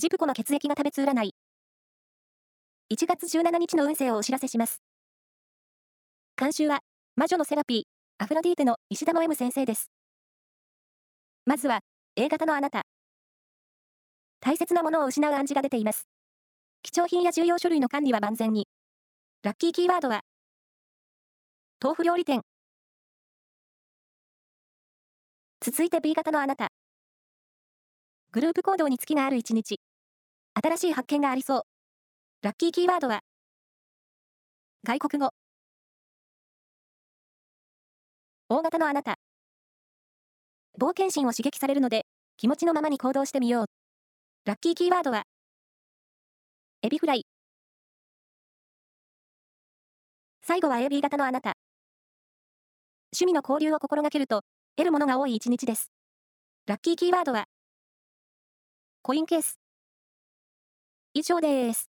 ジプコの血液が食べつ占い。1月17日の運勢をお知らせします。監修は、魔女のセラピー、アフロディーテの石田の M 先生です。まずは、A 型のあなた。大切なものを失う暗示が出ています。貴重品や重要書類の管理は万全に。ラッキーキーワードは、豆腐料理店。続いて B 型のあなた。グループ行動に月がある一日。新しい発見がありそう。ラッキーキーワードは、外国語。大型のあなた。冒険心を刺激されるので、気持ちのままに行動してみよう。ラッキーキーワードは、エビフライ。最後は AB 型のあなた。趣味の交流を心がけると、得るものが多い一日です。ラッキーキーワードは、コインケース。以上です。